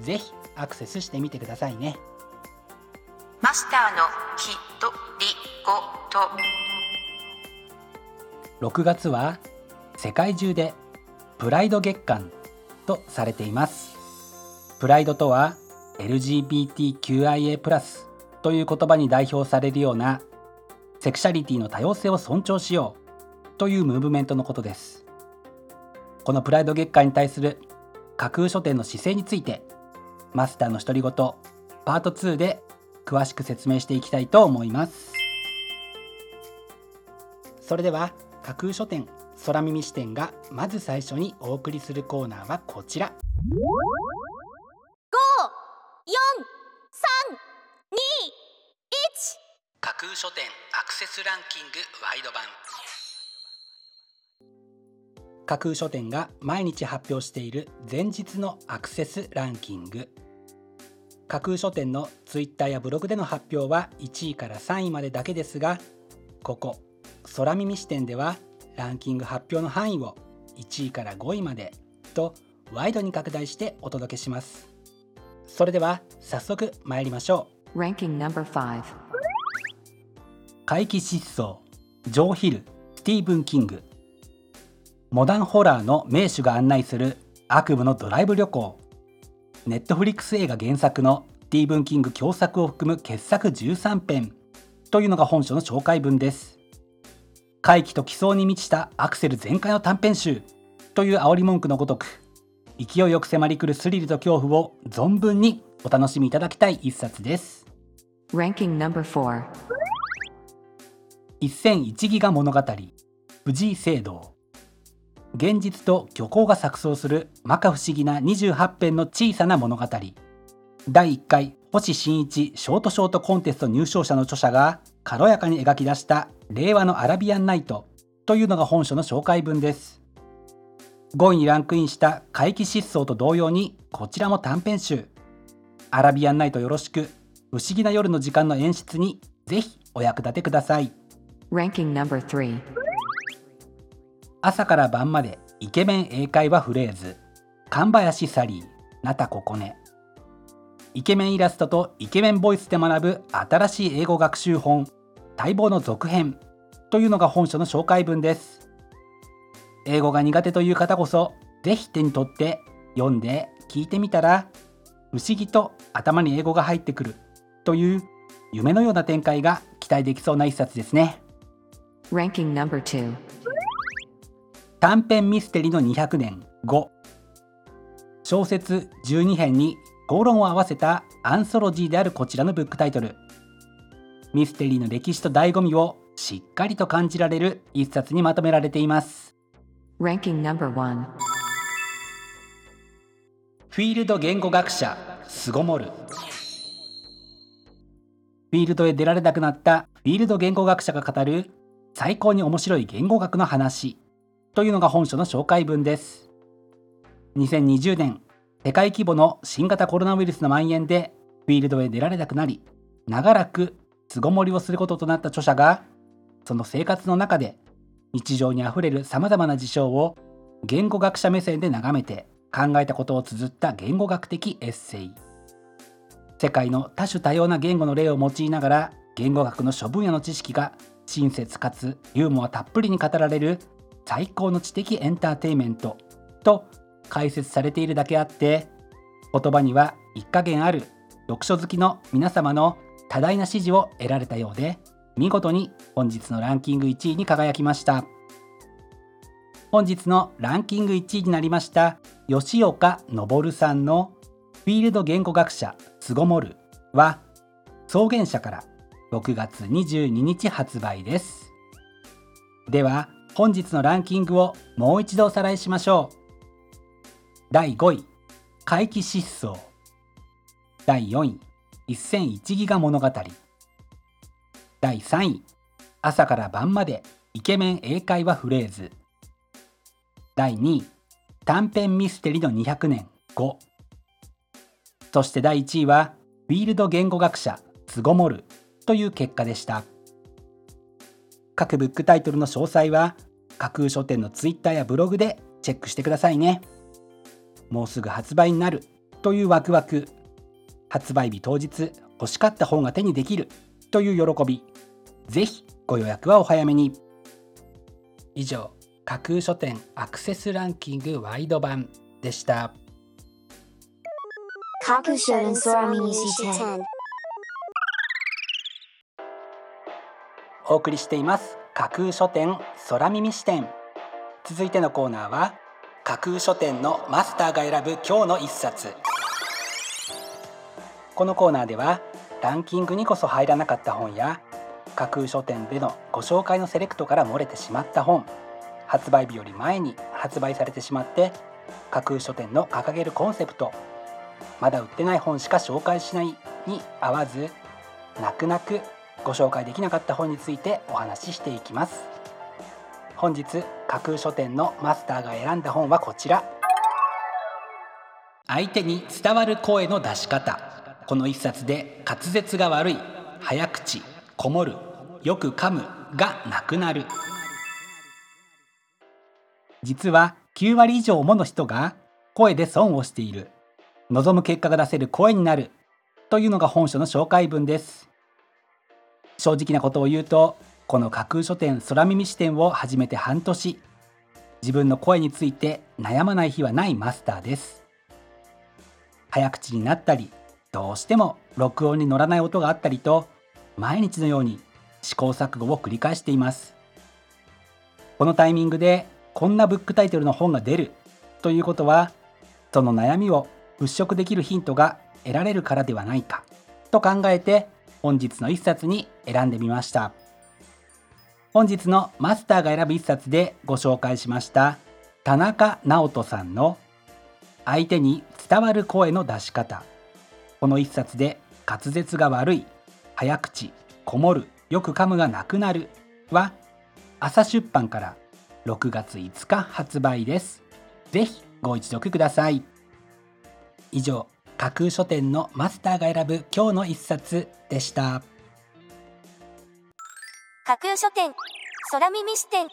ぜひアクセスしてみてくださいね。マスターのひとりごと。6月は世界中でプライド月間とされています。プライドとは LGBTQIA+ という言葉に代表されるようなセクシャリティの多様性を尊重しようというムーブメントのことです。このプライド月間に対する架空書店の姿勢についてマスターの独り言パート2で詳しく説明していきたいと思います。それでは架空書店空耳視点がまず最初にお送りするコーナーはこちら。架空書店アクセスランキングワイド版架空書店が毎日発表している前日のアクセスランキング。架空書店のツイッターやブログでの発表は1位から3位までだけですがここ空耳視点ではランキング発表の範囲を1位から5位までとワイドに拡大してお届けします。それでは早速参りましょう。Ranking number 5怪奇疾走ジョー・ヒルスティーブン・キングモダンホラーの名手が案内する悪夢のドライブ旅行。ネットフリックス映画原作のスティーブン・キング共作を含む傑作13編。というのが本書の紹介文です。怪奇と奇想に満ちたアクセル全開の短編集。という煽り文句のごとく勢いよく迫り来るスリルと恐怖を存分にお楽しみいただきたい一冊です。Ranking number 41001ギガ物語。藤井聖堂現実と虚構が錯綜する摩訶不思議な28編の小さな物語。第1回星新一ショートショートコンテスト入賞者の著者が軽やかに描き出した令和のアラビアンナイトというのが本書の紹介文です。5位にランクインした怪奇失踪と同様にこちらも短編集。アラビアンナイトよろしく不思議な夜の時間の演出にぜひお役立てください。Ranking number 3朝から晩までイケメン英会話フレーズ。神林サリーナタココネイケメンイラストとイケメンボイスで学ぶ新しい英語学習本待望の続編。というのが本書の紹介文です。英語が苦手という方こそぜひ手に取って読んで聞いてみたら不思議と頭に英語が入ってくる。という夢のような展開が期待できそうな一冊ですね。Ranking number 2短編ミステリの200年。5小説12編に口論を合わせたアンソロジーであるこちらのブックタイトル。ミステリーの歴史と醍醐味をしっかりと感じられる一冊にまとめられています。Ranking number 1フィールド言語学者巣ごもる。フィールドへ出られなくなったフィールド言語学者が語る最高に面白い言語学の話というのが本書の紹介文です。2020年世界規模の新型コロナウイルスの蔓延でフィールドへ出られなくなり長らく巣ごもりをすることとなった著者がその生活の中で日常にあふれるさまざまな事象を言語学者目線で眺めて考えたことを綴った言語学的エッセイ。世界の多種多様な言語の例を用いながら言語学の諸分野の知識が親切かつユーモアたっぷりに語られる最高の知的エンターテインメントと解説されているだけあって言葉には一加減ある読書好きの皆様の多大な支持を得られたようで見事に本日のランキング1位に輝きました。本日のランキング1位になりました吉岡昇さんのフィールド言語学者つごもるは草原社から6月22日発売です。では本日のランキングをもう一度おさらいしましょう。第5位怪奇失踪第4位一戦一ギガ物語。第3位朝から晩までイケメン英会話フレーズ。第2位短編ミステリの200年5そして第1位はフィールド言語学者つごもるという結果でした。各ブックタイトルの詳細は架空書店のツイッターやブログでチェックしてくださいね。もうすぐ発売になるというワクワク。発売日当日欲しかった本が手にできるという喜び。ぜひご予約はお早めに。以上架空書店アクセスランキングワイド版でした。架空書店空耳視点お送りしています架空書店空耳視点。続いてのコーナーは架空書店のマスターが選ぶ今日の一冊。このコーナーではランキングにこそ入らなかった本や架空書店でのご紹介のセレクトから漏れてしまった本発売日より前に発売されてしまって架空書店の掲げるコンセプトまだ売ってない本しか紹介しないに合わず泣く泣くご紹介できなかった本についてお話ししていきます。本日架空書店のマスターが選んだ本はこちら。相手に伝わる声の出し方。この一冊で滑舌が悪い早口こもるよく噛むがなくなる。実は9割以上もの人が声で損をしている。望む結果が出せる声になる。というのが本書の紹介文です。正直なことを言うとこの架空書店空耳視点を始めて半年。自分の声について悩まない日はないマスターです。早口になったりどうしても録音に乗らない音があったりと毎日のように試行錯誤を繰り返しています。このタイミングでこんなブックタイトルの本が出るということはその悩みを払拭できるヒントが得られるからではないかと考えて本日の一冊に選んでみました。本日のマスターが選ぶ一冊でご紹介しました田中直人さんの相手に伝わる声の出し方。この一冊で滑舌が悪い早口こもるよく噛むがなくなるは朝出版から6月5日発売です。ぜひご一読ください。以上架空書店のマスターが選ぶ今日の一冊でした。架空書店空耳視点。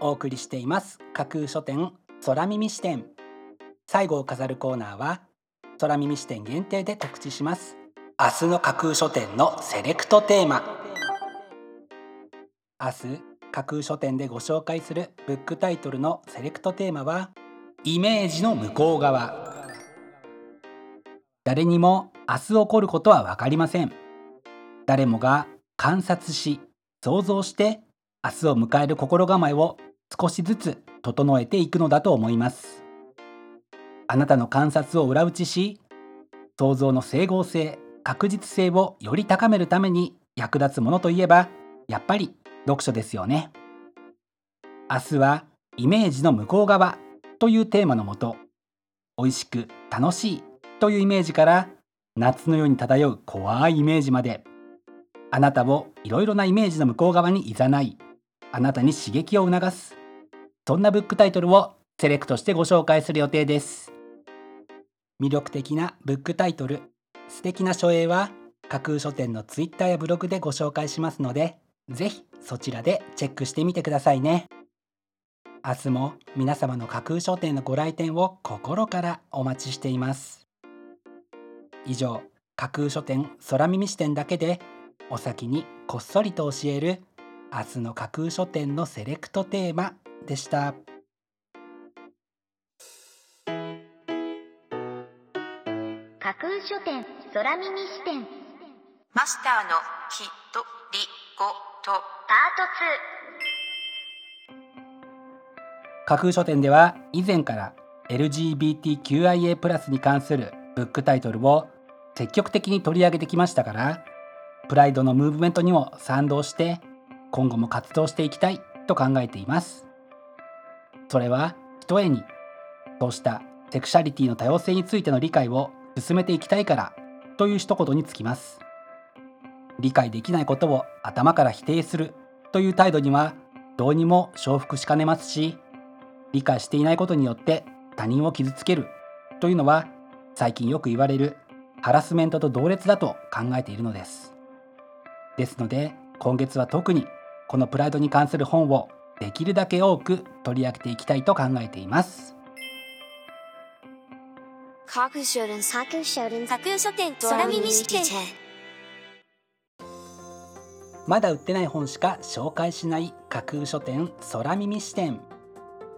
お送りしています。架空書店空耳視点。最後を飾るコーナーは空耳視点限定で告知します。明日の架空書店のセレクトテーマ。明日架空書店でご紹介するブックタイトルのセレクトテーマはイメージの向こう側。誰にも明日起こることは分かりません。誰もが観察し想像して明日を迎える心構えを少しずつ整えていくのだと思います。あなたの観察を裏打ちし想像の整合性確実性をより高めるために役立つものといえばやっぱり読書ですよね。明日はイメージの向こう側。というテーマのもと美味しく楽しいというイメージから夏のように漂う怖いイメージまで。あなたをいろいろなイメージの向こう側に誘い。あなたに刺激を促す。そんなブックタイトルをセレクトしてご紹介する予定です。魅力的なブックタイトル素敵な書影は架空書店のツイッターやブログでご紹介しますのでぜひそちらでチェックしてみてくださいね。明日も皆様の架空書店のご来店を心からお待ちしています。以上架空書店空耳視点だけでお先にこっそりと教える明日の架空書店のセレクトテーマでした。架空書店空耳視点。マスターのきとりごと。パ架空書店では以前から LGBTQIA+ に関するブックタイトルを積極的に取り上げてきましたからプライドのムーブメントにも賛同して今後も活動していきたいと考えています。それはひとえにそうしたセクシャリティの多様性についての理解を進めていきたいからという一言につきます。理解できないことを頭から否定するという態度にはどうにも承服しかねますし理解していないことによって他人を傷つける。というのは最近よく言われるハラスメントと同列だと考えているのです。ですので今月は特にこのプライドに関する本をできるだけ多く取り上げていきたいと考えています。まだ売ってない本しか紹介しない架空書店空耳視点